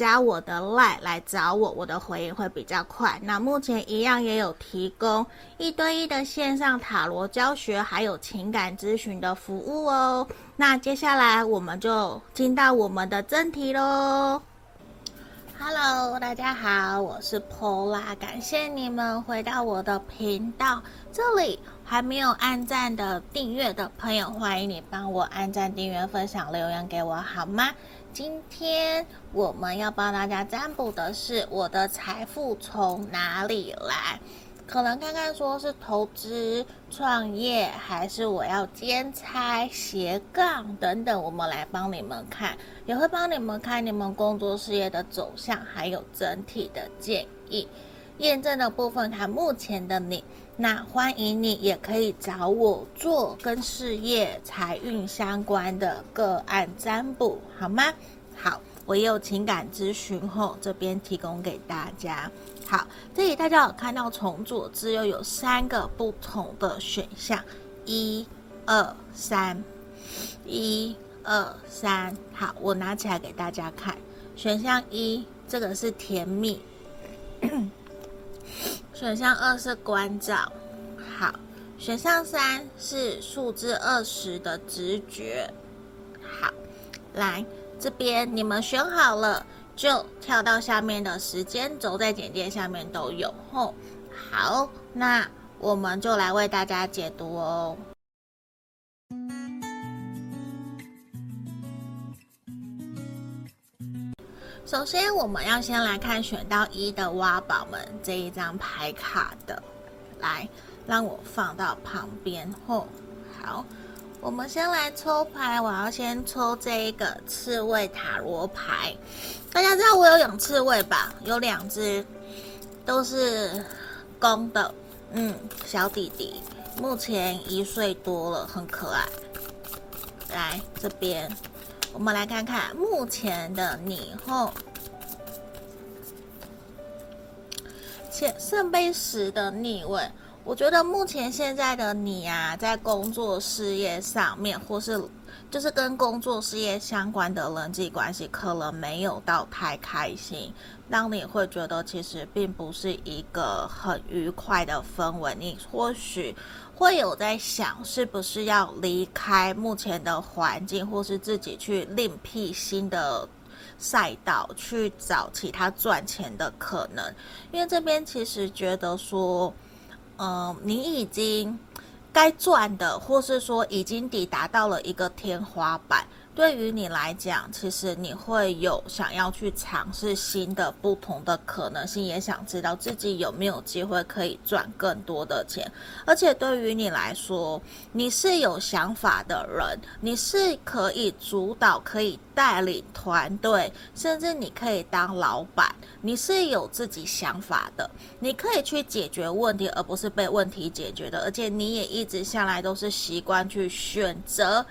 加我的 LINE 来找我，我的回应会比较快。那目前一样也有提供一对一的线上塔罗教学，还有情感咨询的服务哦。那接下来我们就进到我们的正题喽。Hello，大家好，我是 Pola，感谢你们回到我的频道。这里还没有按赞的订阅的朋友，欢迎你帮我按赞、订阅、分享、留言给我好吗？今天我们要帮大家占卜的是我的财富从哪里来？可能看看说是投资、创业，还是我要兼差、斜杠等等，我们来帮你们看，也会帮你们看你们工作事业的走向，还有整体的建议。验证的部分看目前的你，那欢迎你也可以找我做跟事业、财运相关的个案占卜，好吗？好，我也有情感咨询后，这边提供给大家。好，这里大家有看到从左至右有三个不同的选项，一、二、三，一、二、三。好，我拿起来给大家看，选项一，这个是甜蜜。选项二是关照，好。选项三是数字二十的直觉，好。来这边你们选好了，就跳到下面的时间轴，在简介下面都有吼。好，那我们就来为大家解读哦。首先，我们要先来看选到一的挖宝们这一张牌卡的，来，让我放到旁边后。好，我们先来抽牌，我要先抽这一个刺猬塔罗牌。大家知道我有养刺猬吧？有两只，都是公的，嗯，小弟弟，目前一岁多了，很可爱。来这边。我们来看看目前的你后，且圣杯十的逆位。我觉得目前现在的你啊，在工作事业上面，或是就是跟工作事业相关的人际关系，可能没有到太开心，让你会觉得其实并不是一个很愉快的氛围。你或许。会有在想，是不是要离开目前的环境，或是自己去另辟新的赛道，去找其他赚钱的可能？因为这边其实觉得说，嗯、呃，你已经该赚的，或是说已经抵达到了一个天花板。对于你来讲，其实你会有想要去尝试新的、不同的可能性，也想知道自己有没有机会可以赚更多的钱。而且对于你来说，你是有想法的人，你是可以主导、可以带领团队，甚至你可以当老板。你是有自己想法的，你可以去解决问题，而不是被问题解决的。而且你也一直下来都是习惯去选择。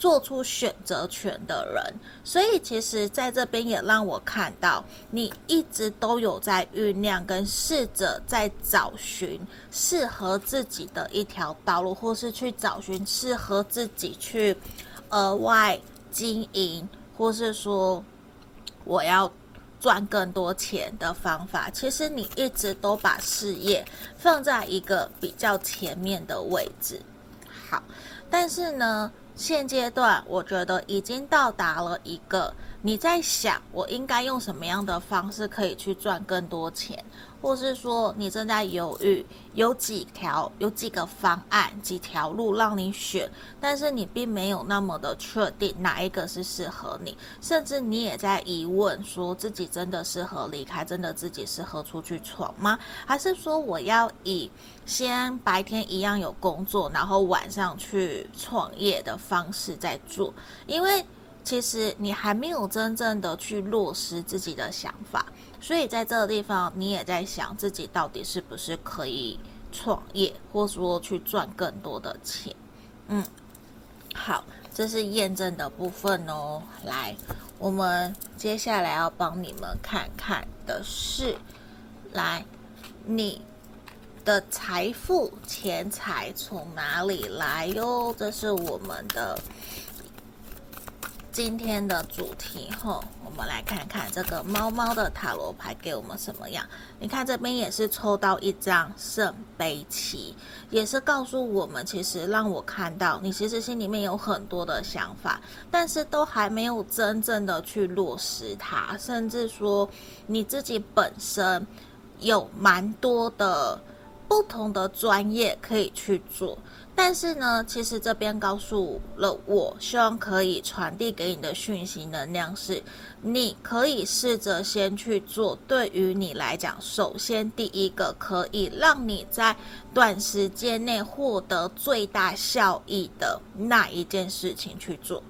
做出选择权的人，所以其实在这边也让我看到，你一直都有在酝酿跟试着在找寻适合自己的一条道路，或是去找寻适合自己去额外经营，或是说我要赚更多钱的方法。其实你一直都把事业放在一个比较前面的位置。好，但是呢，现阶段，我觉得已经到达了一个你在想，我应该用什么样的方式可以去赚更多钱，或是说你正在犹豫，有几条、有几个方案、几条路让你选，但是你并没有那么的确定哪一个是适合你，甚至你也在疑问，说自己真的适合离开，真的自己适合出去闯吗？还是说我要以先白天一样有工作，然后晚上去创业的方式在做，因为其实你还没有真正的去落实自己的想法，所以在这个地方你也在想自己到底是不是可以创业，或者说去赚更多的钱。嗯，好，这是验证的部分哦。来，我们接下来要帮你们看看的是，来你。的财富、钱财从哪里来哟？这是我们的今天的主题吼。我们来看看这个猫猫的塔罗牌给我们什么样？你看这边也是抽到一张圣杯七，也是告诉我们，其实让我看到你其实心里面有很多的想法，但是都还没有真正的去落实它，甚至说你自己本身有蛮多的。不同的专业可以去做，但是呢，其实这边告诉了我，希望可以传递给你的讯息能量是，你可以试着先去做，对于你来讲，首先第一个可以让你在短时间内获得最大效益的那一件事情去做。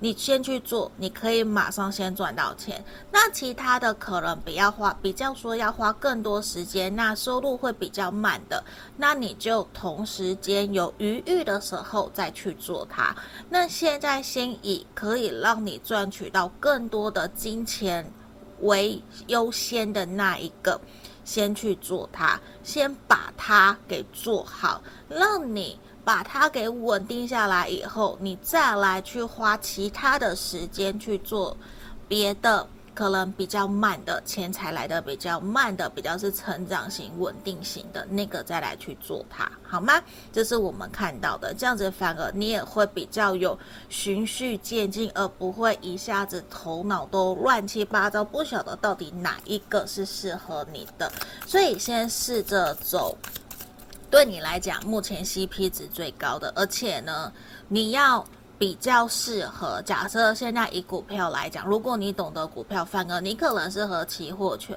你先去做，你可以马上先赚到钱。那其他的可能比较花，比较说要花更多时间，那收入会比较慢的，那你就同时间有余裕的时候再去做它。那现在先以可以让你赚取到更多的金钱为优先的那一个，先去做它，先把它给做好，让你。把它给稳定下来以后，你再来去花其他的时间去做别的，可能比较慢的钱财来的比较慢的，比较是成长型、稳定型的那个再来去做它，好吗？这是我们看到的，这样子反而你也会比较有循序渐进，而不会一下子头脑都乱七八糟，不晓得到底哪一个是适合你的。所以先试着走。对你来讲，目前 CP 值最高的，而且呢，你要比较适合。假设现在以股票来讲，如果你懂得股票范个，你可能适合期货权、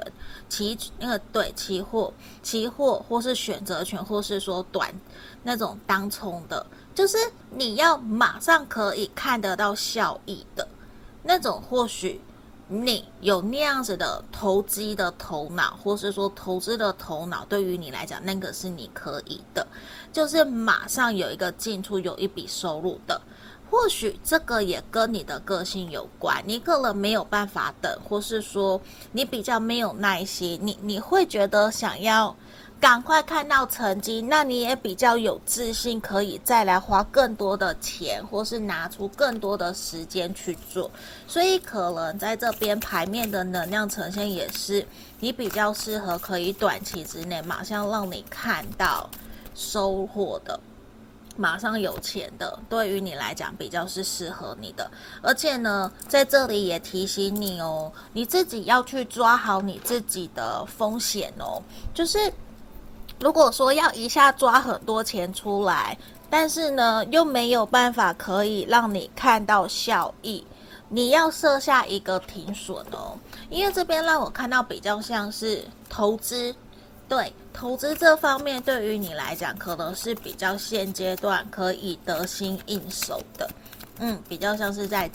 期那个对期货、期货或是选择权，或是说短那种当冲的，就是你要马上可以看得到效益的那种，或许。你有那样子的投机的头脑，或是说投资的头脑，对于你来讲，那个是你可以的，就是马上有一个进出，有一笔收入的。或许这个也跟你的个性有关，你可能没有办法等，或是说你比较没有耐心，你你会觉得想要。赶快看到成绩，那你也比较有自信，可以再来花更多的钱，或是拿出更多的时间去做。所以可能在这边牌面的能量呈现也是你比较适合，可以短期之内马上让你看到收获的，马上有钱的，对于你来讲比较是适合你的。而且呢，在这里也提醒你哦，你自己要去抓好你自己的风险哦，就是。如果说要一下抓很多钱出来，但是呢，又没有办法可以让你看到效益，你要设下一个停损哦。因为这边让我看到比较像是投资，对，投资这方面对于你来讲可能是比较现阶段可以得心应手的，嗯，比较像是在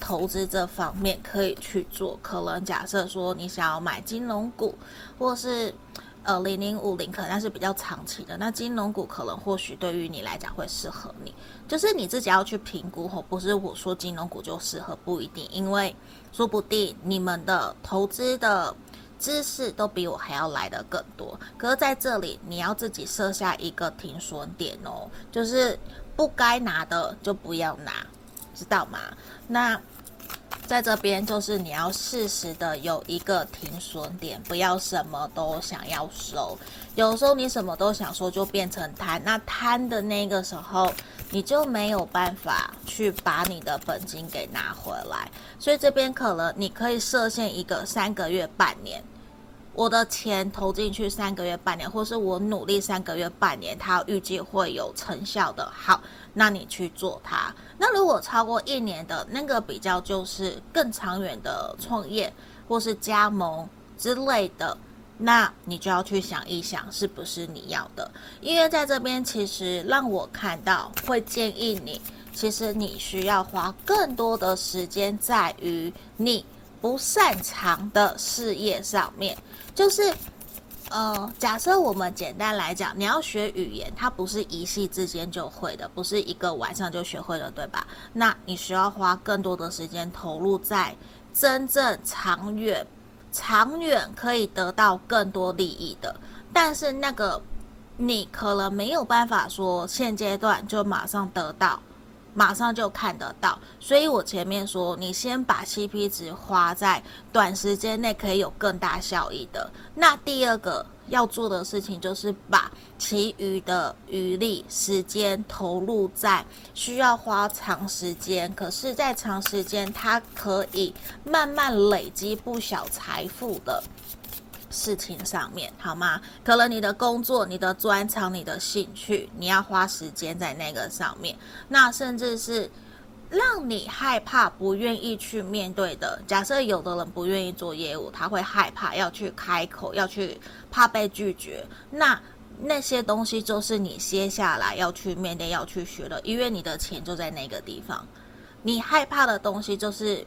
投资这方面可以去做。可能假设说你想要买金融股，或是。呃，零零五零可能是比较长期的，那金融股可能或许对于你来讲会适合你，就是你自己要去评估吼，不是我说金融股就适合，不一定，因为说不定你们的投资的知识都比我还要来得更多。可是在这里，你要自己设下一个停损点哦，就是不该拿的就不要拿，知道吗？那。在这边就是你要适时的有一个停损点，不要什么都想要收。有时候你什么都想收，就变成贪。那贪的那个时候，你就没有办法去把你的本金给拿回来。所以这边可能你可以设限一个三个月、半年。我的钱投进去三个月、半年，或是我努力三个月、半年，它预计会有成效的。好，那你去做它。那如果超过一年的那个比较，就是更长远的创业或是加盟之类的，那你就要去想一想是不是你要的。因为在这边，其实让我看到会建议你，其实你需要花更多的时间在于你。不擅长的事业上面，就是，呃，假设我们简单来讲，你要学语言，它不是一夕之间就会的，不是一个晚上就学会了，对吧？那你需要花更多的时间投入在真正长远、长远可以得到更多利益的，但是那个你可能没有办法说现阶段就马上得到。马上就看得到，所以我前面说，你先把 CP 值花在短时间内可以有更大效益的。那第二个要做的事情，就是把其余的余力时间投入在需要花长时间，可是，在长时间它可以慢慢累积不小财富的。事情上面好吗？可能你的工作、你的专长、你的兴趣，你要花时间在那个上面。那甚至是让你害怕、不愿意去面对的。假设有的人不愿意做业务，他会害怕要去开口，要去怕被拒绝。那那些东西就是你接下来要去面对、要去学的，因为你的钱就在那个地方。你害怕的东西就是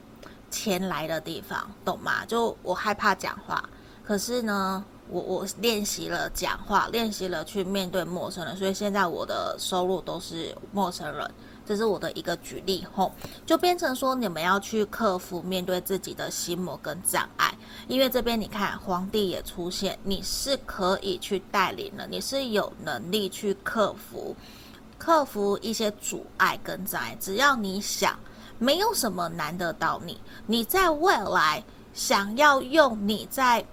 钱来的地方，懂吗？就我害怕讲话。可是呢，我我练习了讲话，练习了去面对陌生人，所以现在我的收入都是陌生人，这是我的一个举例吼，就变成说你们要去克服面对自己的心魔跟障碍，因为这边你看皇帝也出现，你是可以去带领的，你是有能力去克服，克服一些阻碍跟障碍，只要你想，没有什么难得到你，你在未来想要用你在。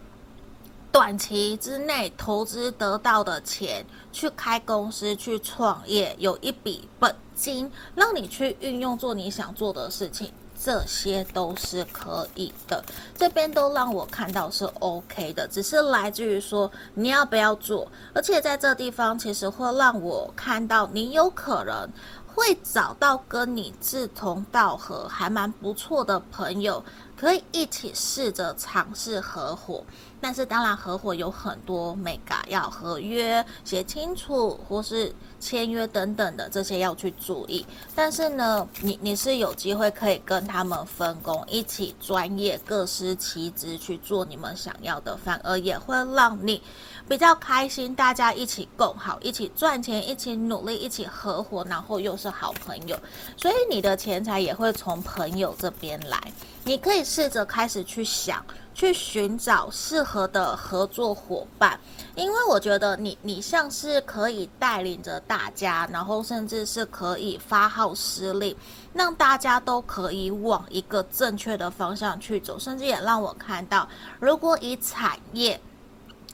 短期之内投资得到的钱，去开公司、去创业，有一笔本金，让你去运用做你想做的事情。这些都是可以的。这边都让我看到是 OK 的，只是来自于说你要不要做，而且在这地方其实会让我看到你有可能会找到跟你志同道合、还蛮不错的朋友。可以一起试着尝试合伙，但是当然合伙有很多美嘎，要合约写清楚，或是签约等等的这些要去注意。但是呢，你你是有机会可以跟他们分工，一起专业各司其职去做你们想要的，反而也会让你比较开心。大家一起共好，一起赚钱，一起努力，一起合伙，然后又是好朋友，所以你的钱财也会从朋友这边来。你可以试着开始去想，去寻找适合的合作伙伴，因为我觉得你你像是可以带领着大家，然后甚至是可以发号施令，让大家都可以往一个正确的方向去走，甚至也让我看到，如果以产业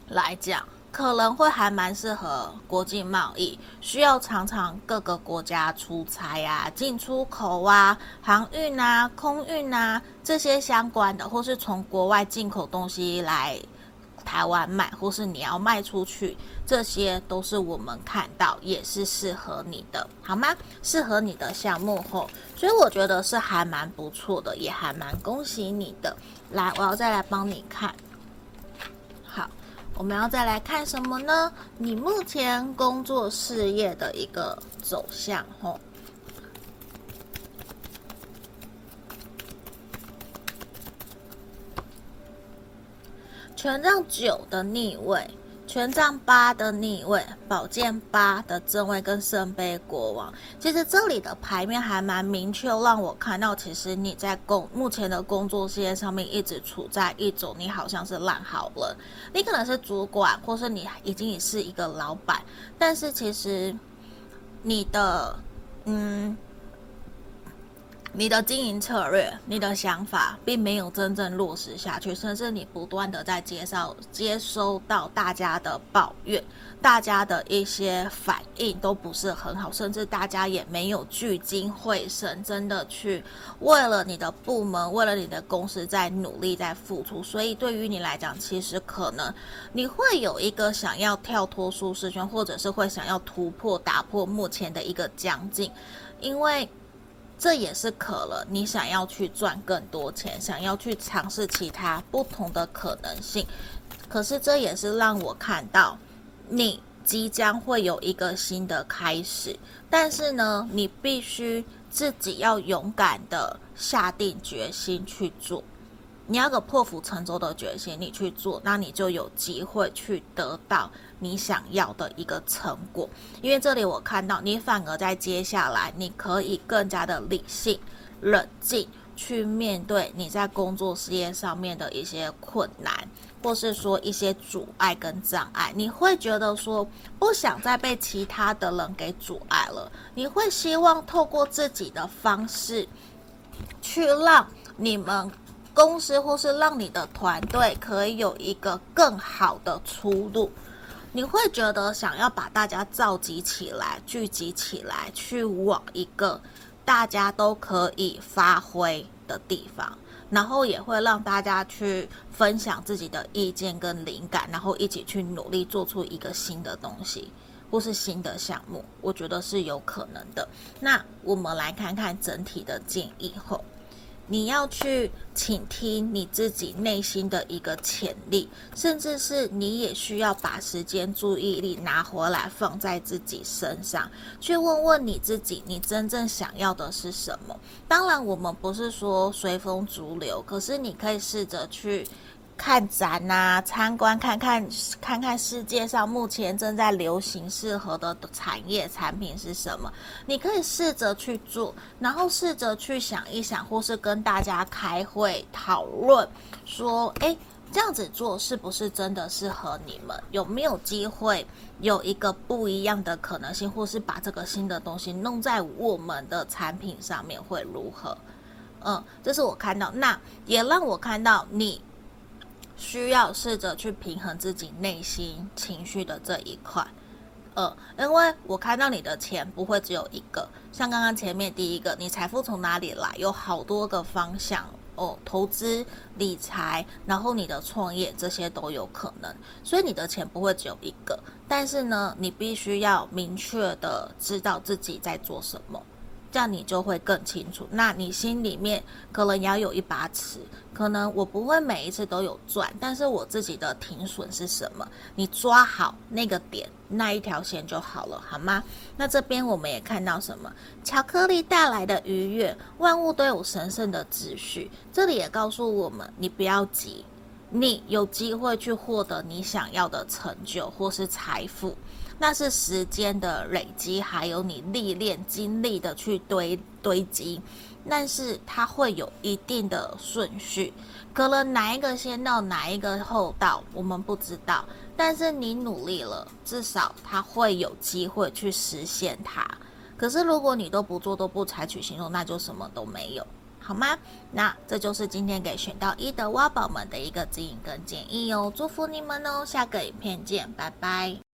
来讲。可能会还蛮适合国际贸易，需要常常各个国家出差啊、进出口啊、航运啊、空运啊这些相关的，或是从国外进口东西来台湾卖，或是你要卖出去，这些都是我们看到也是适合你的，好吗？适合你的项目后，所以我觉得是还蛮不错的，也还蛮恭喜你的。来，我要再来帮你看。我们要再来看什么呢？你目前工作事业的一个走向，吼。权杖九的逆位。权杖八的逆位，宝剑八的正位跟圣杯国王，其实这里的牌面还蛮明确，让我看到，其实你在工目前的工作事业上面一直处在一种你好像是烂好人，你可能是主管，或是你已经是一个老板，但是其实你的嗯。你的经营策略、你的想法，并没有真正落实下去，甚至你不断的在接受、接收到大家的抱怨，大家的一些反应都不是很好，甚至大家也没有聚精会神，真的去为了你的部门、为了你的公司在努力、在付出。所以对于你来讲，其实可能你会有一个想要跳脱舒适圈，或者是会想要突破、打破目前的一个僵境，因为。这也是可能你想要去赚更多钱，想要去尝试其他不同的可能性。可是这也是让我看到你即将会有一个新的开始，但是呢，你必须自己要勇敢的下定决心去做。你要个破釜沉舟的决心，你去做，那你就有机会去得到你想要的一个成果。因为这里我看到你反而在接下来，你可以更加的理性、冷静去面对你在工作事业上面的一些困难，或是说一些阻碍跟障碍。你会觉得说不想再被其他的人给阻碍了，你会希望透过自己的方式去让你们。公司或是让你的团队可以有一个更好的出路，你会觉得想要把大家召集起来、聚集起来，去往一个大家都可以发挥的地方，然后也会让大家去分享自己的意见跟灵感，然后一起去努力做出一个新的东西或是新的项目，我觉得是有可能的。那我们来看看整体的建议后。你要去倾听你自己内心的一个潜力，甚至是你也需要把时间、注意力拿回来放在自己身上，去问问你自己，你真正想要的是什么？当然，我们不是说随风逐流，可是你可以试着去。看展呐、参观看看，看看世界上目前正在流行适合的产业产品是什么？你可以试着去做，然后试着去想一想，或是跟大家开会讨论，说，诶，这样子做是不是真的适合你们？有没有机会有一个不一样的可能性，或是把这个新的东西弄在我们的产品上面会如何？嗯，这是我看到，那也让我看到你。需要试着去平衡自己内心情绪的这一块，呃，因为我看到你的钱不会只有一个，像刚刚前面第一个，你财富从哪里来？有好多个方向哦，投资、理财，然后你的创业，这些都有可能，所以你的钱不会只有一个，但是呢，你必须要明确的知道自己在做什么。这样你就会更清楚。那你心里面可能也要有一把尺，可能我不会每一次都有赚，但是我自己的停损是什么？你抓好那个点，那一条线就好了，好吗？那这边我们也看到什么？巧克力带来的愉悦，万物都有神圣的秩序。这里也告诉我们，你不要急，你有机会去获得你想要的成就或是财富。那是时间的累积，还有你历练经历的去堆堆积，但是它会有一定的顺序，可能哪一个先到，哪一个后到，我们不知道。但是你努力了，至少它会有机会去实现它。可是如果你都不做，都不采取行动，那就什么都没有，好吗？那这就是今天给选到一的挖宝们的一个指引跟建议哦，祝福你们哦，下个影片见，拜拜。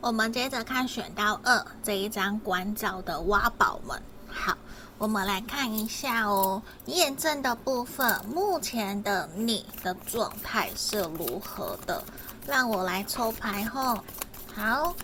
我们接着看选到二这一张关照的挖宝们。好，我们来看一下哦，验证的部分，目前的你的状态是如何的？让我来抽牌后。好，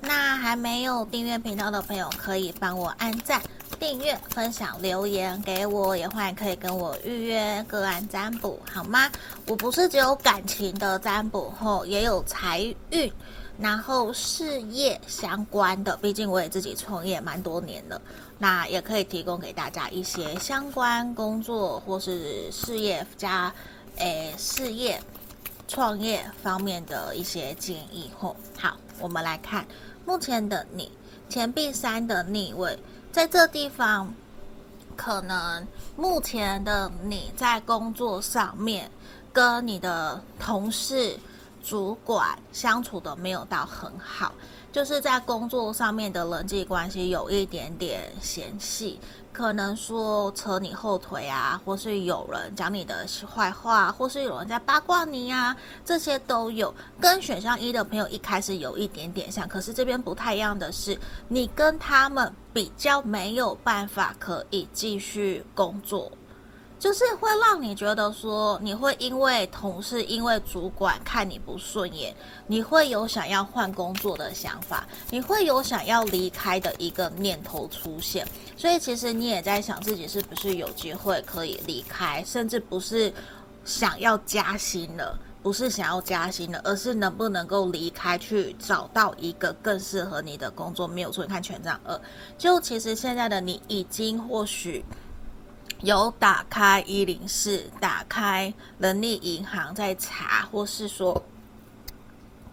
那还没有订阅频道的朋友，可以帮我按赞。订阅、分享、留言给我，也欢迎可以跟我预约个案占卜，好吗？我不是只有感情的占卜，后也有财运，然后事业相关的。毕竟我也自己创业蛮多年了，那也可以提供给大家一些相关工作或是事业加诶事业创业方面的一些建议。后好，我们来看目前的你，钱币三的逆位。在这地方，可能目前的你在工作上面跟你的同事、主管相处的没有到很好，就是在工作上面的人际关系有一点点嫌隙。可能说扯你后腿啊，或是有人讲你的坏话，或是有人在八卦你啊，这些都有。跟选项一的朋友一开始有一点点像，可是这边不太一样的是，你跟他们比较没有办法可以继续工作。就是会让你觉得说，你会因为同事、因为主管看你不顺眼，你会有想要换工作的想法，你会有想要离开的一个念头出现。所以其实你也在想自己是不是有机会可以离开，甚至不是想要加薪了，不是想要加薪了，而是能不能够离开去找到一个更适合你的工作。没有错，你看权杖二，就其实现在的你已经或许。有打开一零四，打开人力银行在查，或是说，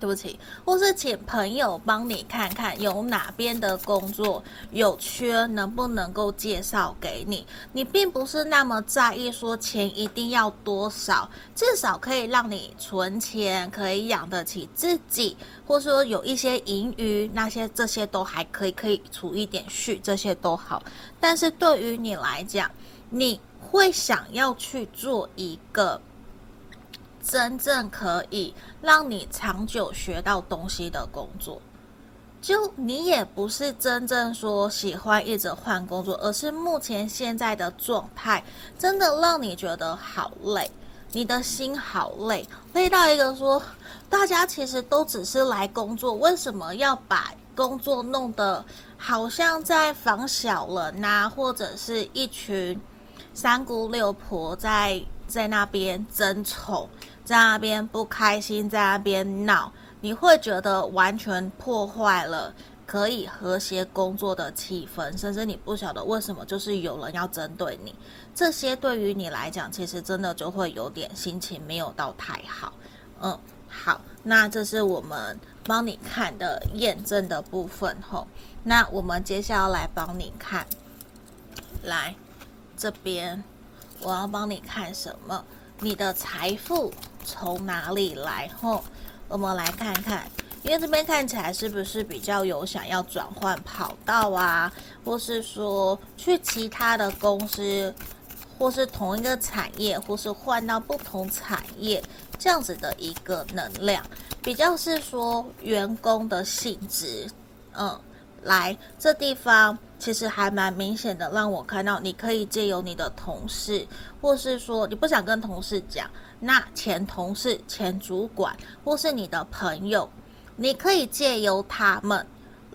对不起，或是请朋友帮你看看有哪边的工作有缺，能不能够介绍给你？你并不是那么在意说钱一定要多少，至少可以让你存钱，可以养得起自己，或是说有一些盈余，那些这些都还可以，可以储一点蓄，这些都好。但是对于你来讲，你会想要去做一个真正可以让你长久学到东西的工作，就你也不是真正说喜欢一直换工作，而是目前现在的状态真的让你觉得好累，你的心好累，累到一个说，大家其实都只是来工作，为什么要把工作弄得好像在防小人呐，或者是一群。三姑六婆在在那边争宠，在那边不开心，在那边闹，你会觉得完全破坏了可以和谐工作的气氛，甚至你不晓得为什么就是有人要针对你。这些对于你来讲，其实真的就会有点心情没有到太好。嗯，好，那这是我们帮你看的验证的部分吼。那我们接下来帮你看，来。这边我要帮你看什么？你的财富从哪里来？吼，我们来看看，因为这边看起来是不是比较有想要转换跑道啊，或是说去其他的公司或是同一个产业，或是换到不同产业这样子的一个能量，比较是说员工的性质，嗯，来这地方其实还蛮明显的，让我看到你可以借由你的同事，或是说你不想跟同事讲，那前同事、前主管，或是你的朋友，你可以借由他们。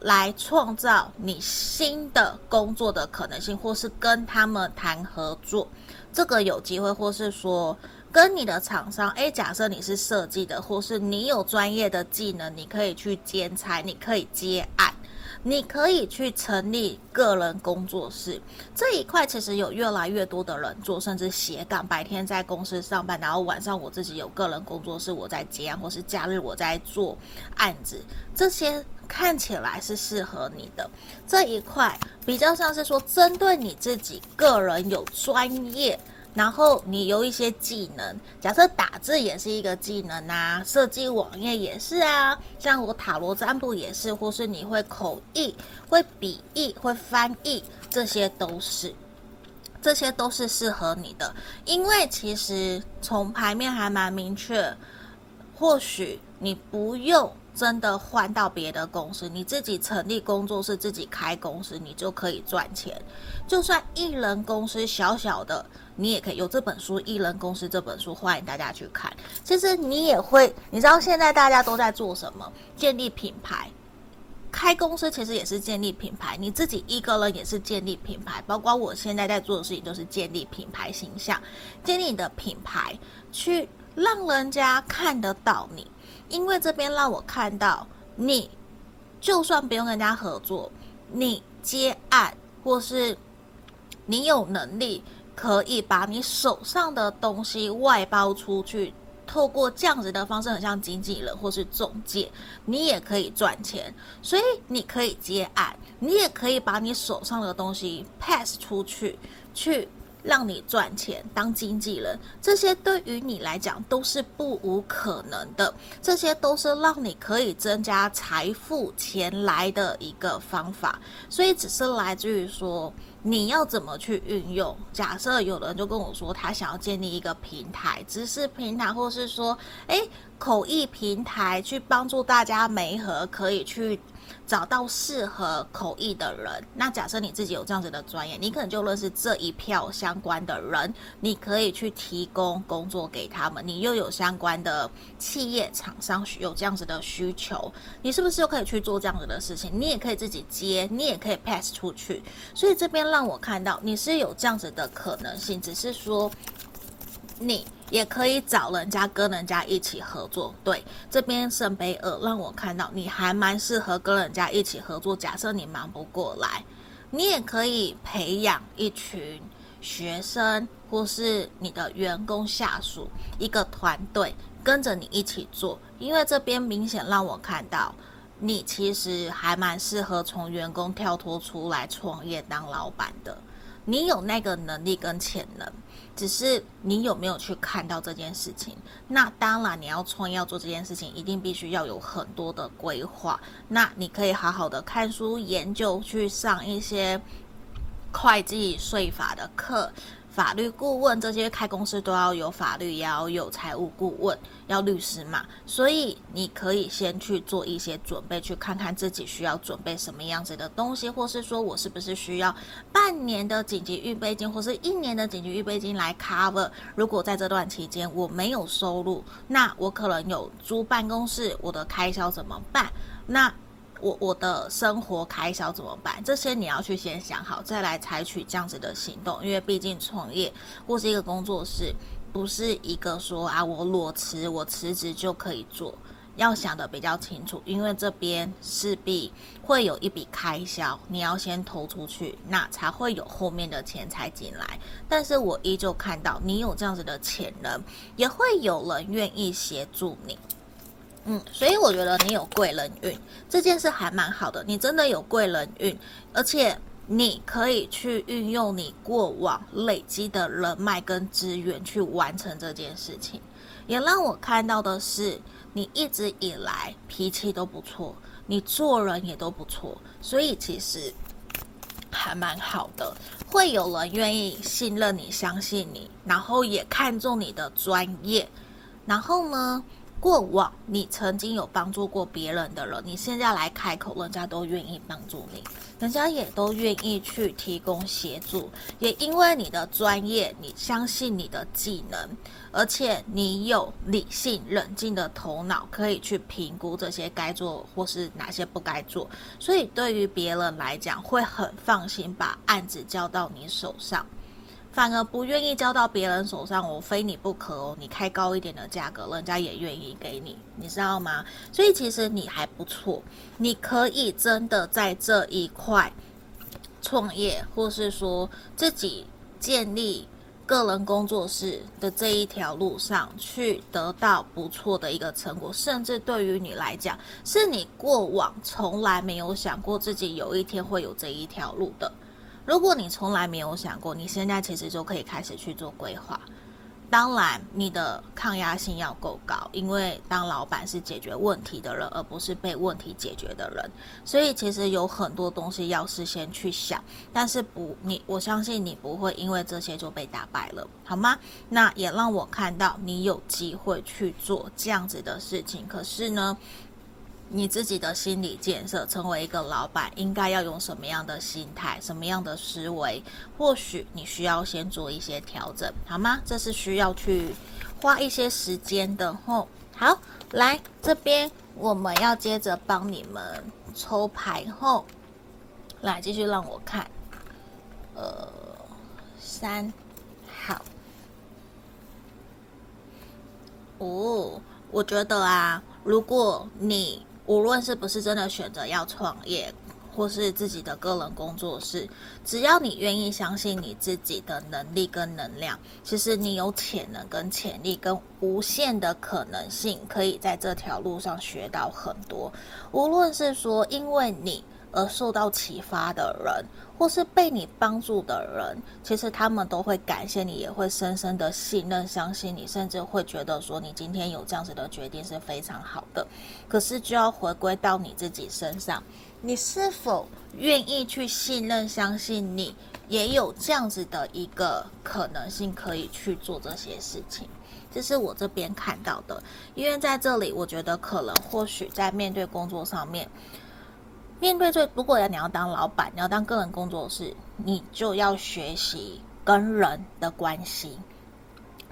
来创造你新的工作的可能性，或是跟他们谈合作，这个有机会，或是说跟你的厂商，诶，假设你是设计的，或是你有专业的技能，你可以去兼差，你可以接案，你可以去成立个人工作室，这一块其实有越来越多的人做，甚至斜杠，白天在公司上班，然后晚上我自己有个人工作室，我在接案，或是假日我在做案子，这些。看起来是适合你的这一块，比较像是说针对你自己个人有专业，然后你有一些技能。假设打字也是一个技能啊，设计网页也是啊，像我塔罗占卜也是，或是你会口译、会笔译、会翻译，这些都是，这些都是适合你的。因为其实从牌面还蛮明确，或许你不用。真的换到别的公司，你自己成立工作室，自己开公司，你就可以赚钱。就算一人公司小小的，你也可以有这本书《一人公司》这本书，欢迎大家去看。其实你也会，你知道现在大家都在做什么？建立品牌，开公司其实也是建立品牌。你自己一个人也是建立品牌，包括我现在在做的事情都是建立品牌形象，建立你的品牌，去让人家看得到你。因为这边让我看到，你就算不用跟人家合作，你接案或是你有能力可以把你手上的东西外包出去，透过这样子的方式，很像经纪人或是中介，你也可以赚钱。所以你可以接案，你也可以把你手上的东西 pass 出去，去。让你赚钱当经纪人，这些对于你来讲都是不无可能的，这些都是让你可以增加财富钱来的一个方法。所以只是来自于说你要怎么去运用。假设有人就跟我说他想要建立一个平台，知识平台，或是说，诶，口译平台，去帮助大家媒合，可以去。找到适合口译的人，那假设你自己有这样子的专业，你可能就认识这一票相关的人，你可以去提供工作给他们。你又有相关的企业厂商有这样子的需求，你是不是又可以去做这样子的事情？你也可以自己接，你也可以 pass 出去。所以这边让我看到你是有这样子的可能性，只是说你。也可以找人家跟人家一起合作，对，这边圣杯二让我看到你还蛮适合跟人家一起合作。假设你忙不过来，你也可以培养一群学生或是你的员工下属一个团队跟着你一起做，因为这边明显让我看到你其实还蛮适合从员工跳脱出来创业当老板的，你有那个能力跟潜能。只是你有没有去看到这件事情？那当然，你要创业要做这件事情，一定必须要有很多的规划。那你可以好好的看书、研究，去上一些会计、税法的课。法律顾问这些开公司都要有法律，也要有财务顾问，要律师嘛。所以你可以先去做一些准备，去看看自己需要准备什么样子的东西，或是说我是不是需要半年的紧急预备金，或是一年的紧急预备金来 cover。如果在这段期间我没有收入，那我可能有租办公室，我的开销怎么办？那。我我的生活开销怎么办？这些你要去先想好，再来采取这样子的行动。因为毕竟创业或是一个工作室，不是一个说啊，我裸辞，我辞职就可以做。要想得比较清楚，因为这边势必会有一笔开销，你要先投出去，那才会有后面的钱财进来。但是我依旧看到你有这样子的潜能，也会有人愿意协助你。嗯，所以我觉得你有贵人运这件事还蛮好的，你真的有贵人运，而且你可以去运用你过往累积的人脉跟资源去完成这件事情。也让我看到的是，你一直以来脾气都不错，你做人也都不错，所以其实还蛮好的，会有人愿意信任你、相信你，然后也看重你的专业。然后呢，过往你曾经有帮助过别人的人，你现在来开口，人家都愿意帮助你，人家也都愿意去提供协助。也因为你的专业，你相信你的技能，而且你有理性、冷静的头脑，可以去评估这些该做或是哪些不该做。所以对于别人来讲，会很放心把案子交到你手上。反而不愿意交到别人手上，我非你不可哦。你开高一点的价格，人家也愿意给你，你知道吗？所以其实你还不错，你可以真的在这一块创业，或是说自己建立个人工作室的这一条路上去得到不错的一个成果，甚至对于你来讲，是你过往从来没有想过自己有一天会有这一条路的。如果你从来没有想过，你现在其实就可以开始去做规划。当然，你的抗压性要够高，因为当老板是解决问题的人，而不是被问题解决的人。所以，其实有很多东西要事先去想。但是不，你我相信你不会因为这些就被打败了，好吗？那也让我看到你有机会去做这样子的事情。可是呢，你自己的心理建设，成为一个老板，应该要用什么样的心态、什么样的思维？或许你需要先做一些调整，好吗？这是需要去花一些时间的。吼，好，来这边，我们要接着帮你们抽牌。后来继续让我看，呃，三，好，哦，我觉得啊，如果你无论是不是真的选择要创业，或是自己的个人工作室，只要你愿意相信你自己的能力跟能量，其实你有潜能跟潜力跟无限的可能性，可以在这条路上学到很多。无论是说因为你而受到启发的人，或是被你帮助的人，其实他们都会感谢你，也会深深的信任、相信你，甚至会觉得说你今天有这样子的决定是非常好的。可是就要回归到你自己身上，你是否愿意去信任、相信你也有这样子的一个可能性可以去做这些事情？这是我这边看到的，因为在这里，我觉得可能或许在面对工作上面。面对这，如果要你要当老板，你要当个人工作室，你就要学习跟人的关系。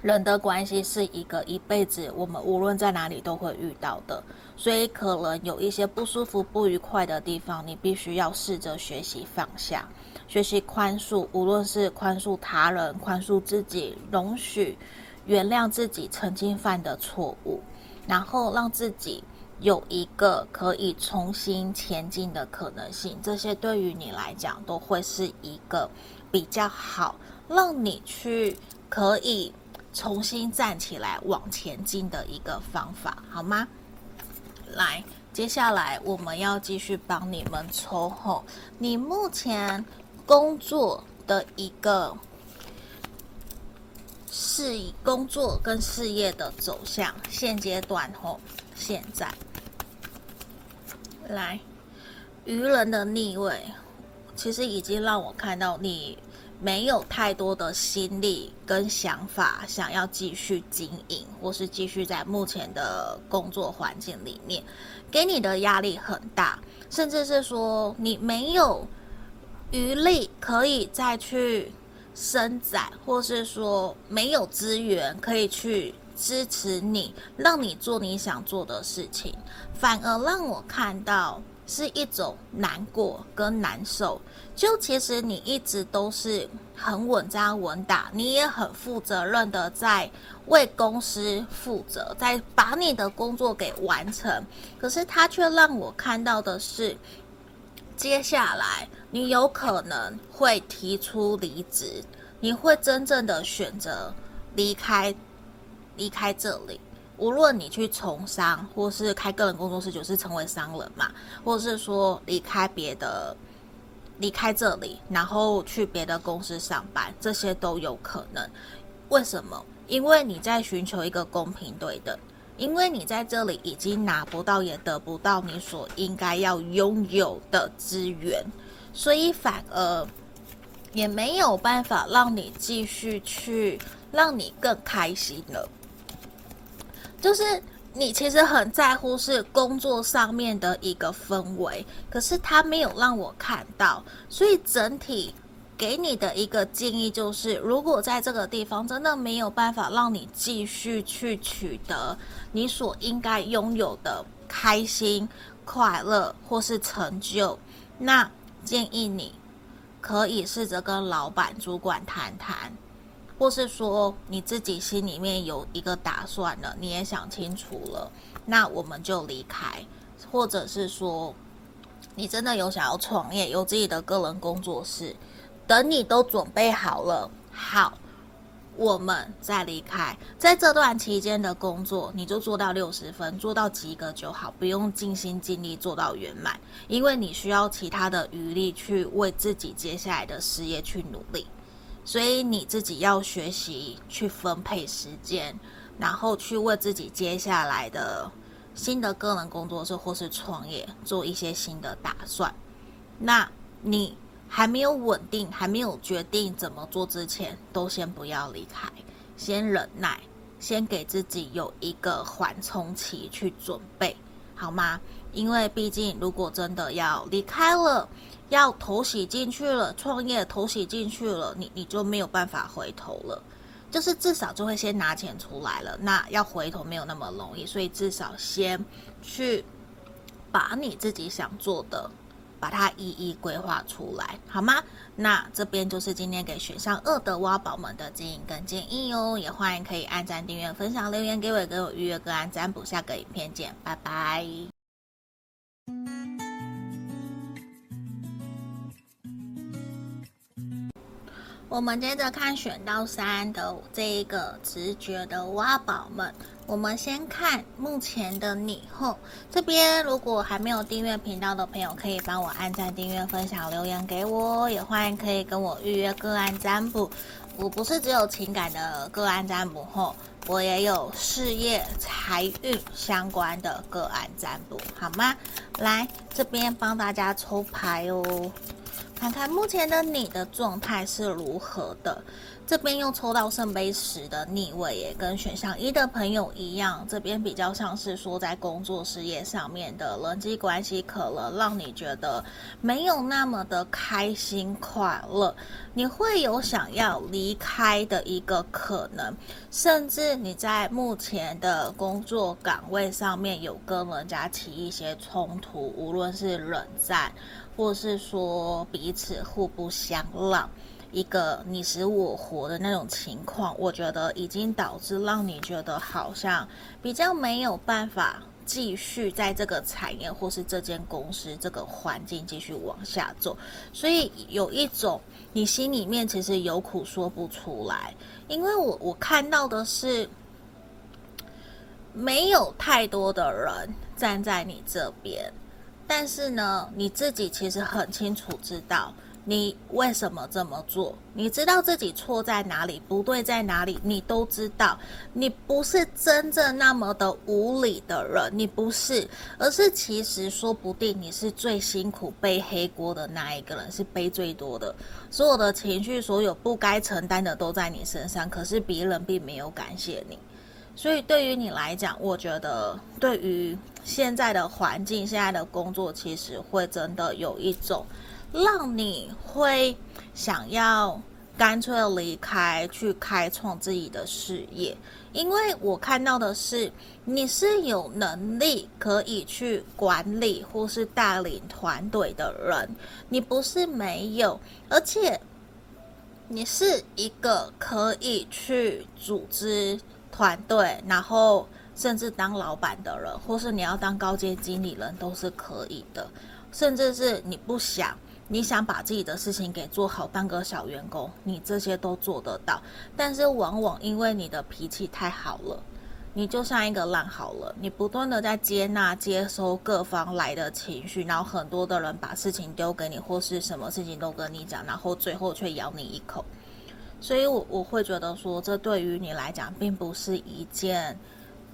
人的关系是一个一辈子我们无论在哪里都会遇到的，所以可能有一些不舒服、不愉快的地方，你必须要试着学习放下，学习宽恕，无论是宽恕他人、宽恕自己，容许、原谅自己曾经犯的错误，然后让自己。有一个可以重新前进的可能性，这些对于你来讲都会是一个比较好，让你去可以重新站起来往前进的一个方法，好吗？来，接下来我们要继续帮你们抽后，你目前工作的一个事工作跟事业的走向，现阶段后。现在，来，愚人的逆位，其实已经让我看到你没有太多的心力跟想法，想要继续经营，或是继续在目前的工作环境里面，给你的压力很大，甚至是说你没有余力可以再去伸展，或是说没有资源可以去。支持你，让你做你想做的事情，反而让我看到是一种难过跟难受。就其实你一直都是很稳扎稳打，你也很负责任的在为公司负责，在把你的工作给完成。可是他却让我看到的是，接下来你有可能会提出离职，你会真正的选择离开。离开这里，无论你去从商，或是开个人工作室，就是成为商人嘛，或是说离开别的，离开这里，然后去别的公司上班，这些都有可能。为什么？因为你在寻求一个公平对等，因为你在这里已经拿不到，也得不到你所应该要拥有的资源，所以反而也没有办法让你继续去让你更开心了。就是你其实很在乎是工作上面的一个氛围，可是他没有让我看到，所以整体。给你的一个建议就是，如果在这个地方真的没有办法让你继续去取得你所应该拥有的开心、快乐或是成就，那建议你可以试着跟老板、主管谈谈，或是说你自己心里面有一个打算了，你也想清楚了，那我们就离开，或者是说你真的有想要创业，有自己的个人工作室。等你都准备好了，好，我们再离开。在这段期间的工作，你就做到六十分，做到及格就好，不用尽心尽力做到圆满，因为你需要其他的余力去为自己接下来的事业去努力。所以你自己要学习去分配时间，然后去为自己接下来的新的个人工作室或是创业做一些新的打算。那你。还没有稳定，还没有决定怎么做之前，都先不要离开，先忍耐，先给自己有一个缓冲期去准备，好吗？因为毕竟，如果真的要离开了，要投洗进去了，创业投洗进去了，你你就没有办法回头了，就是至少就会先拿钱出来了，那要回头没有那么容易，所以至少先去把你自己想做的。把它一一规划出来，好吗？那这边就是今天给选项二的挖宝们的建议跟建议哦，也欢迎可以按赞、订阅、分享、留言给我，给我预约个案占卜。下个影片见，拜拜。我们接着看选到三的这一个直觉的挖宝们。我们先看目前的你后这边，如果还没有订阅频道的朋友，可以帮我按赞、订阅、分享、留言给我，也欢迎可以跟我预约个案占卜。我不是只有情感的个案占卜后，我也有事业、财运相关的个案占卜，好吗？来这边帮大家抽牌哦，看看目前的你的状态是如何的。这边又抽到圣杯十的逆位，也跟选项一的朋友一样，这边比较像是说在工作事业上面的人际关系，可能让你觉得没有那么的开心快乐，你会有想要离开的一个可能，甚至你在目前的工作岗位上面有跟人家起一些冲突，无论是冷战，或是说彼此互不相让。一个你死我活的那种情况，我觉得已经导致让你觉得好像比较没有办法继续在这个产业或是这间公司这个环境继续往下走，所以有一种你心里面其实有苦说不出来，因为我我看到的是没有太多的人站在你这边，但是呢，你自己其实很清楚知道。你为什么这么做？你知道自己错在哪里，不对在哪里，你都知道。你不是真正那么的无理的人，你不是，而是其实说不定你是最辛苦背黑锅的那一个人，是背最多的。所有的情绪，所有不该承担的都在你身上，可是别人并没有感谢你。所以对于你来讲，我觉得对于现在的环境、现在的工作，其实会真的有一种。让你会想要干脆离开，去开创自己的事业，因为我看到的是你是有能力可以去管理或是带领团队的人，你不是没有，而且你是一个可以去组织团队，然后甚至当老板的人，或是你要当高阶经理人都是可以的，甚至是你不想。你想把自己的事情给做好，当个小员工，你这些都做得到。但是往往因为你的脾气太好了，你就像一个烂好人，你不断的在接纳、接收各方来的情绪，然后很多的人把事情丢给你，或是什么事情都跟你讲，然后最后却咬你一口。所以我，我我会觉得说，这对于你来讲，并不是一件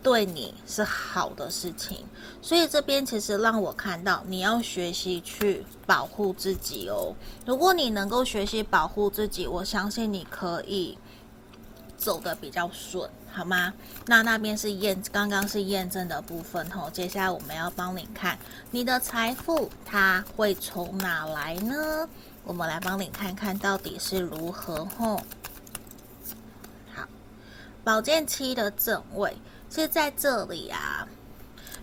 对你是好的事情。所以这边其实让我看到，你要学习去保护自己哦。如果你能够学习保护自己，我相信你可以走得比较顺，好吗？那那边是验，刚刚是验证的部分吼。接下来我们要帮你看你的财富，它会从哪来呢？我们来帮你看看到底是如何吼。好，宝剑七的正位其实在这里啊。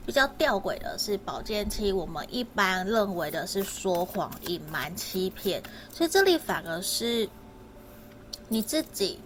比较吊诡的是，保健期，我们一般认为的是说谎、隐瞒、欺骗，所以这里反而是你自己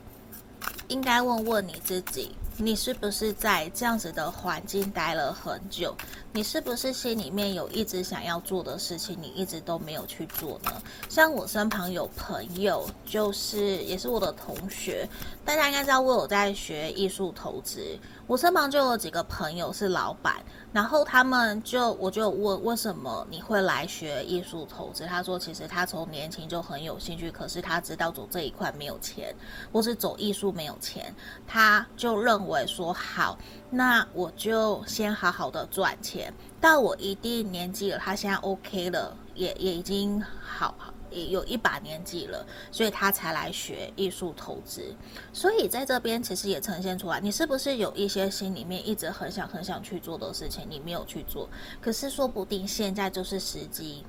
应该问问你自己。你是不是在这样子的环境待了很久？你是不是心里面有一直想要做的事情，你一直都没有去做呢？像我身旁有朋友，就是也是我的同学，大家应该知道我有在学艺术投资。我身旁就有几个朋友是老板，然后他们就我就问为什么你会来学艺术投资？他说其实他从年轻就很有兴趣，可是他知道走这一块没有钱，或是走艺术没有钱，他就认为说好，那我就先好好的赚钱，到我一定年纪了，他现在 OK 了，也也已经好。也有一把年纪了，所以他才来学艺术投资。所以在这边其实也呈现出来，你是不是有一些心里面一直很想很想去做的事情，你没有去做？可是说不定现在就是时机，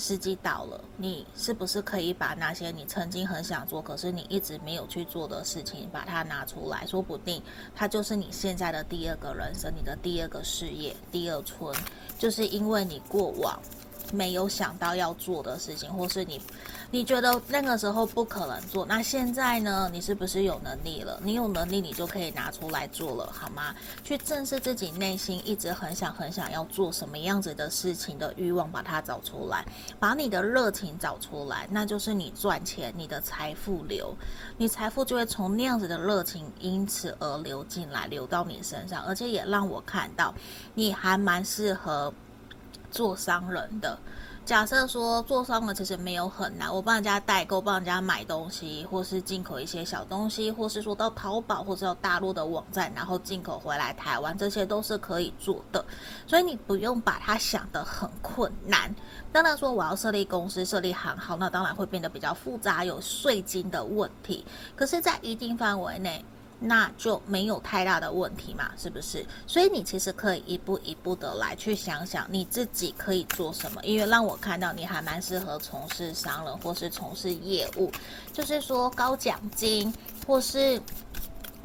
时机到了，你是不是可以把那些你曾经很想做，可是你一直没有去做的事情，把它拿出来？说不定它就是你现在的第二个人生，你的第二个事业，第二春，就是因为你过往。没有想到要做的事情，或是你，你觉得那个时候不可能做，那现在呢？你是不是有能力了？你有能力，你就可以拿出来做了，好吗？去正视自己内心一直很想很想要做什么样子的事情的欲望，把它找出来，把你的热情找出来，那就是你赚钱，你的财富流，你财富就会从那样子的热情因此而流进来，流到你身上，而且也让我看到你还蛮适合。做商人的，假设说做商了其实没有很难，我帮人家代购，帮人家买东西，或是进口一些小东西，或是说到淘宝或者到大陆的网站，然后进口回来台湾，这些都是可以做的。所以你不用把它想得很困难。当然说我要设立公司、设立行号，那当然会变得比较复杂，有税金的问题。可是，在一定范围内。那就没有太大的问题嘛，是不是？所以你其实可以一步一步的来去想想你自己可以做什么，因为让我看到你还蛮适合从事商人或是从事业务，就是说高奖金，或是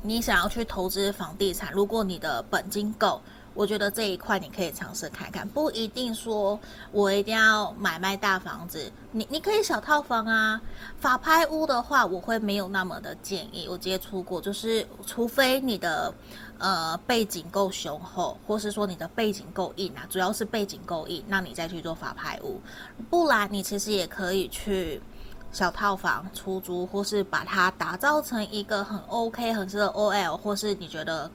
你想要去投资房地产，如果你的本金够。我觉得这一块你可以尝试看看，不一定说我一定要买卖大房子，你你可以小套房啊。法拍屋的话，我会没有那么的建议。我接触过，就是除非你的呃背景够雄厚，或是说你的背景够硬啊，主要是背景够硬，那你再去做法拍屋。不然你其实也可以去小套房出租，或是把它打造成一个很 OK 很适合 OL，或是你觉得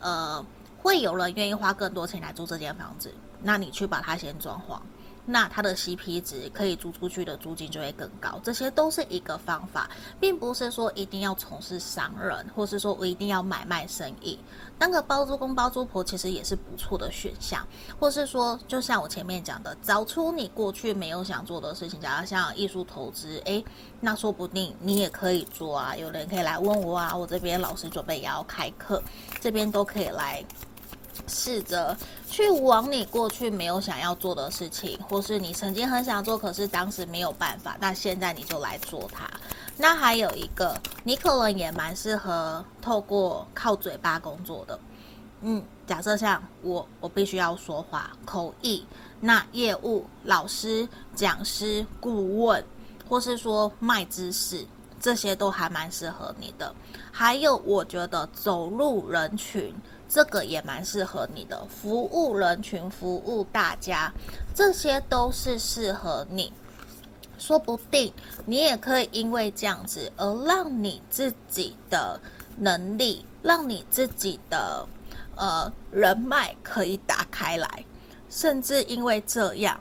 呃。会有人愿意花更多钱来租这间房子，那你去把它先装潢，那它的 CP 值可以租出去的租金就会更高。这些都是一个方法，并不是说一定要从事商人，或是说我一定要买卖生意。当个包租公包租婆其实也是不错的选项，或是说，就像我前面讲的，找出你过去没有想做的事情，假如像艺术投资，诶，那说不定你也可以做啊。有人可以来问我啊，我这边老师准备也要开课，这边都可以来。试着去往你过去没有想要做的事情，或是你曾经很想做，可是当时没有办法，那现在你就来做它。那还有一个，你可能也蛮适合透过靠嘴巴工作的。嗯，假设像我，我必须要说话，口译，那业务、老师、讲师、顾问，或是说卖知识，这些都还蛮适合你的。还有，我觉得走入人群。这个也蛮适合你的，服务人群、服务大家，这些都是适合你。说不定你也可以因为这样子而让你自己的能力，让你自己的呃人脉可以打开来，甚至因为这样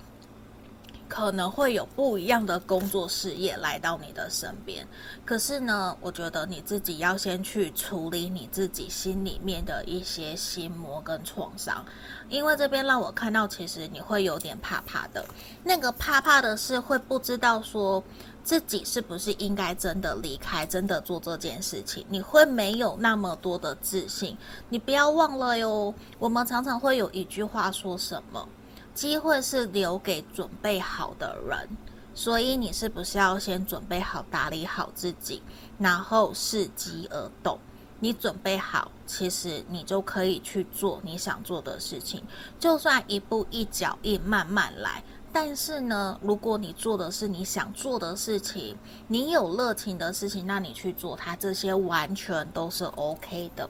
可能会有不一样的工作事业来到你的身边。可是呢，我觉得你自己要先去处理你自己心里面的一些心魔跟创伤，因为这边让我看到，其实你会有点怕怕的。那个怕怕的是会不知道说自己是不是应该真的离开，真的做这件事情，你会没有那么多的自信。你不要忘了哟，我们常常会有一句话说什么？机会是留给准备好的人，所以你是不是要先准备好、打理好自己，然后伺机而动？你准备好，其实你就可以去做你想做的事情。就算一步一脚印，慢慢来。但是呢，如果你做的是你想做的事情，你有热情的事情，那你去做它，这些完全都是 OK 的。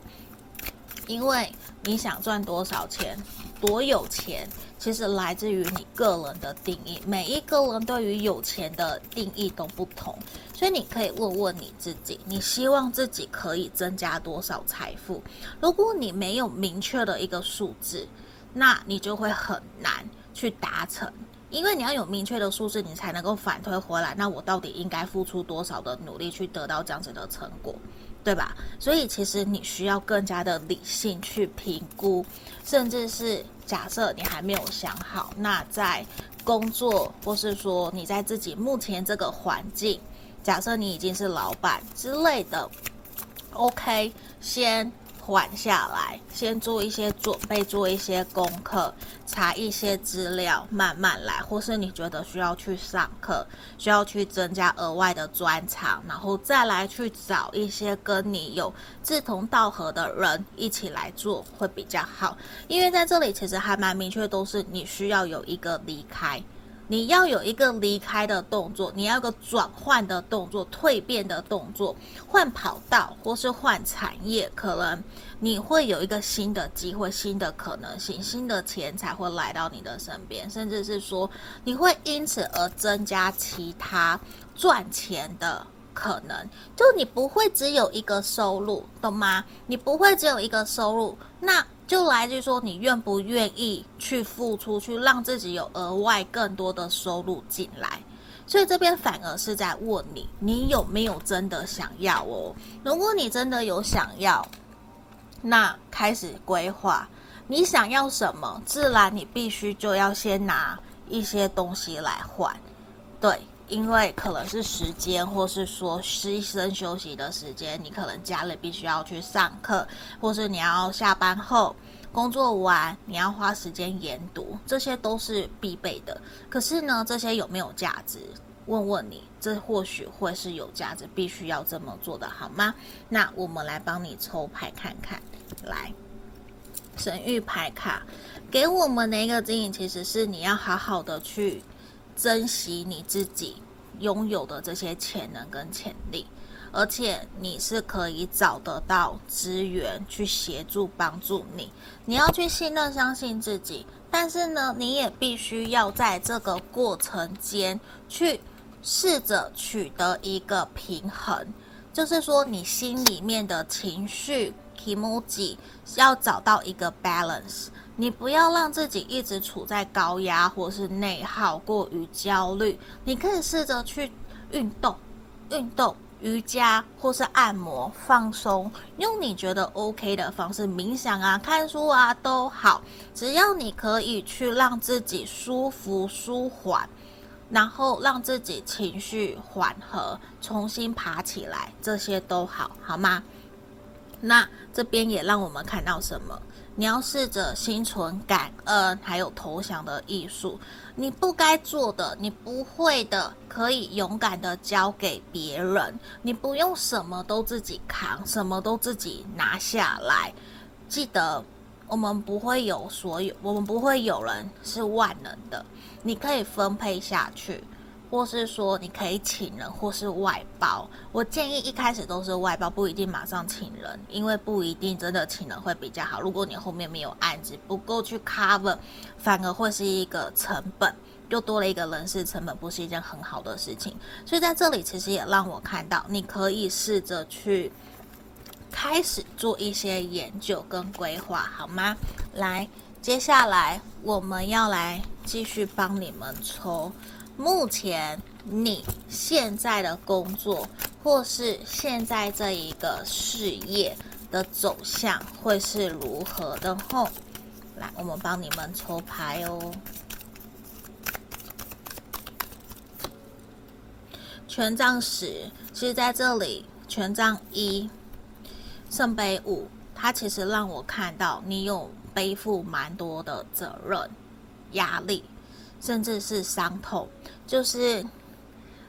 因为你想赚多少钱，多有钱，其实来自于你个人的定义。每一个人对于有钱的定义都不同，所以你可以问问你自己：你希望自己可以增加多少财富？如果你没有明确的一个数字，那你就会很难去达成。因为你要有明确的数字，你才能够反推回来。那我到底应该付出多少的努力去得到这样子的成果？对吧？所以其实你需要更加的理性去评估，甚至是假设你还没有想好，那在工作或是说你在自己目前这个环境，假设你已经是老板之类的，OK，先。缓下来，先做一些准备，做一些功课，查一些资料，慢慢来。或是你觉得需要去上课，需要去增加额外的专长，然后再来去找一些跟你有志同道合的人一起来做，会比较好。因为在这里其实还蛮明确，都是你需要有一个离开。你要有一个离开的动作，你要个转换的动作、蜕变的动作，换跑道或是换产业，可能你会有一个新的机会、新的可能性、新的钱才会来到你的身边，甚至是说你会因此而增加其他赚钱的可能。就你不会只有一个收入，懂吗？你不会只有一个收入，那。就来自于说，你愿不愿意去付出，去让自己有额外更多的收入进来。所以这边反而是在问你，你有没有真的想要哦？如果你真的有想要，那开始规划。你想要什么，自然你必须就要先拿一些东西来换。对。因为可能是时间，或是说牺牲休息的时间，你可能家里必须要去上课，或是你要下班后工作完，你要花时间研读，这些都是必备的。可是呢，这些有没有价值？问问你，这或许会是有价值，必须要这么做的，好吗？那我们来帮你抽牌看看，来，神諭牌卡给我们的一个指引，其实是你要好好的去。珍惜你自己拥有的这些潜能跟潜力，而且你是可以找得到资源去协助帮助你。你要去信任、相信自己，但是呢，你也必须要在这个过程间去试着取得一个平衡，就是说你心里面的情绪、emoji 要找到一个 balance。你不要让自己一直处在高压或是内耗、过于焦虑。你可以试着去运动、运动、瑜伽或是按摩放松，用你觉得 OK 的方式，冥想啊、看书啊都好。只要你可以去让自己舒服、舒缓，然后让自己情绪缓和，重新爬起来，这些都好，好吗？那这边也让我们看到什么？你要试着心存感恩，还有投降的艺术。你不该做的，你不会的，可以勇敢的交给别人。你不用什么都自己扛，什么都自己拿下来。记得，我们不会有所有，我们不会有人是万能的。你可以分配下去。或是说你可以请人，或是外包。我建议一开始都是外包，不一定马上请人，因为不一定真的请人会比较好。如果你后面没有案子，不够去 cover，反而会是一个成本，又多了一个人事成本，不是一件很好的事情。所以在这里其实也让我看到，你可以试着去开始做一些研究跟规划，好吗？来，接下来我们要来继续帮你们抽。目前你现在的工作，或是现在这一个事业的走向会是如何的？后，来，我们帮你们抽牌哦。权杖十，其实在这里，权杖一，圣杯五，它其实让我看到你有背负蛮多的责任、压力，甚至是伤痛，就是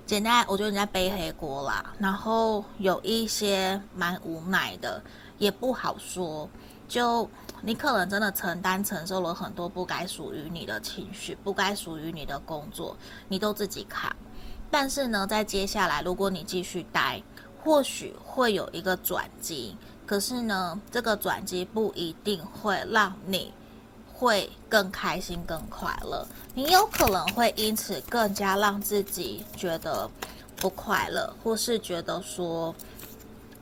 简单，我觉得你在背黑锅啦。然后有一些蛮无奈的，也不好说。就你可能真的承担承受了很多不该属于你的情绪，不该属于你的工作，你都自己扛。但是呢，在接下来，如果你继续待，或许会有一个转机。可是呢，这个转机不一定会让你会更开心、更快乐。你有可能会因此更加让自己觉得不快乐，或是觉得说，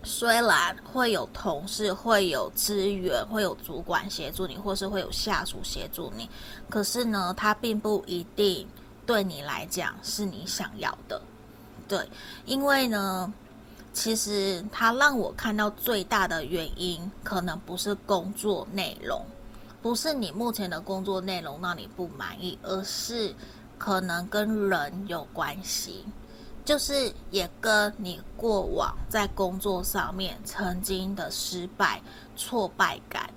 虽然会有同事、会有资源、会有主管协助你，或是会有下属协助你，可是呢，它并不一定对你来讲是你想要的。对，因为呢。其实，他让我看到最大的原因，可能不是工作内容，不是你目前的工作内容让你不满意，而是可能跟人有关系，就是也跟你过往在工作上面曾经的失败、挫败感，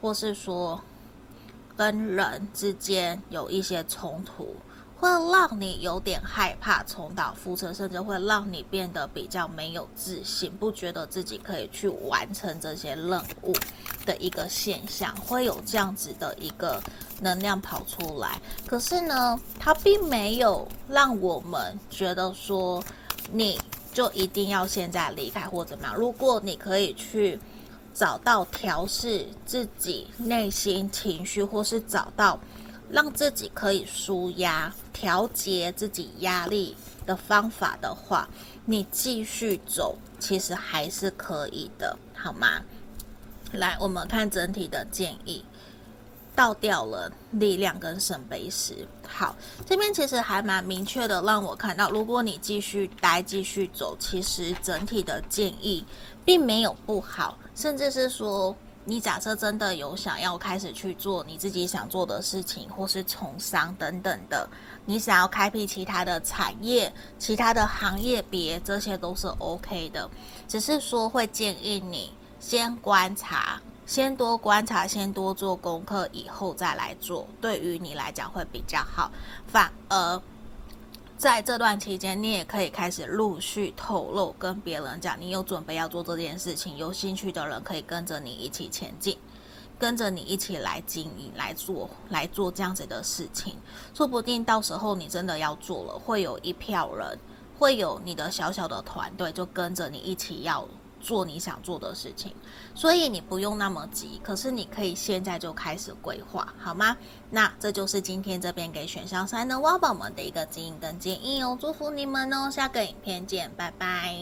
或是说跟人之间有一些冲突。会让你有点害怕重蹈覆辙，甚至会让你变得比较没有自信，不觉得自己可以去完成这些任务的一个现象，会有这样子的一个能量跑出来。可是呢，它并没有让我们觉得说你就一定要现在离开或怎么样。如果你可以去找到调试自己内心情绪，或是找到。让自己可以舒压、调节自己压力的方法的话，你继续走，其实还是可以的，好吗？来，我们看整体的建议，倒掉了力量跟圣杯十。好，这边其实还蛮明确的，让我看到，如果你继续待、继续走，其实整体的建议并没有不好，甚至是说。你假设真的有想要开始去做你自己想做的事情，或是从商等等的，你想要开辟其他的产业、其他的行业别，这些都是 OK 的。只是说会建议你先观察，先多观察，先多做功课，以后再来做，对于你来讲会比较好。反而。在这段期间，你也可以开始陆续透露，跟别人讲你有准备要做这件事情，有兴趣的人可以跟着你一起前进，跟着你一起来经营、来做、来做这样子的事情。说不定到时候你真的要做了，会有一票人，会有你的小小的团队，就跟着你一起要。做你想做的事情，所以你不用那么急，可是你可以现在就开始规划，好吗？那这就是今天这边给选项三的挖宝们的一个指引跟建议哦，祝福你们哦，下个影片见，拜拜。